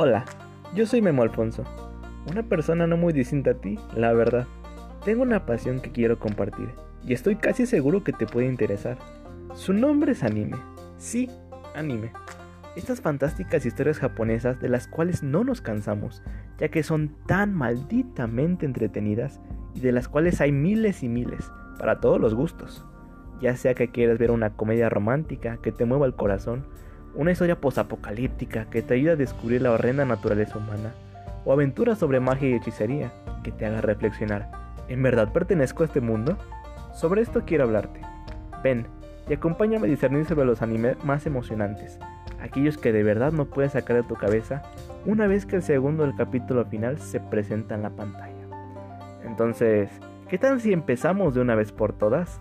Hola, yo soy Memo Alfonso, una persona no muy distinta a ti, la verdad. Tengo una pasión que quiero compartir y estoy casi seguro que te puede interesar. Su nombre es anime. Sí, anime. Estas fantásticas historias japonesas de las cuales no nos cansamos, ya que son tan malditamente entretenidas y de las cuales hay miles y miles, para todos los gustos. Ya sea que quieras ver una comedia romántica que te mueva el corazón, una historia posapocalíptica que te ayuda a descubrir la horrenda naturaleza humana, o aventuras sobre magia y hechicería que te haga reflexionar, ¿en verdad pertenezco a este mundo? Sobre esto quiero hablarte. Ven y acompáñame a discernir sobre los animes más emocionantes, aquellos que de verdad no puedes sacar de tu cabeza una vez que el segundo del capítulo final se presenta en la pantalla. Entonces, ¿qué tal si empezamos de una vez por todas?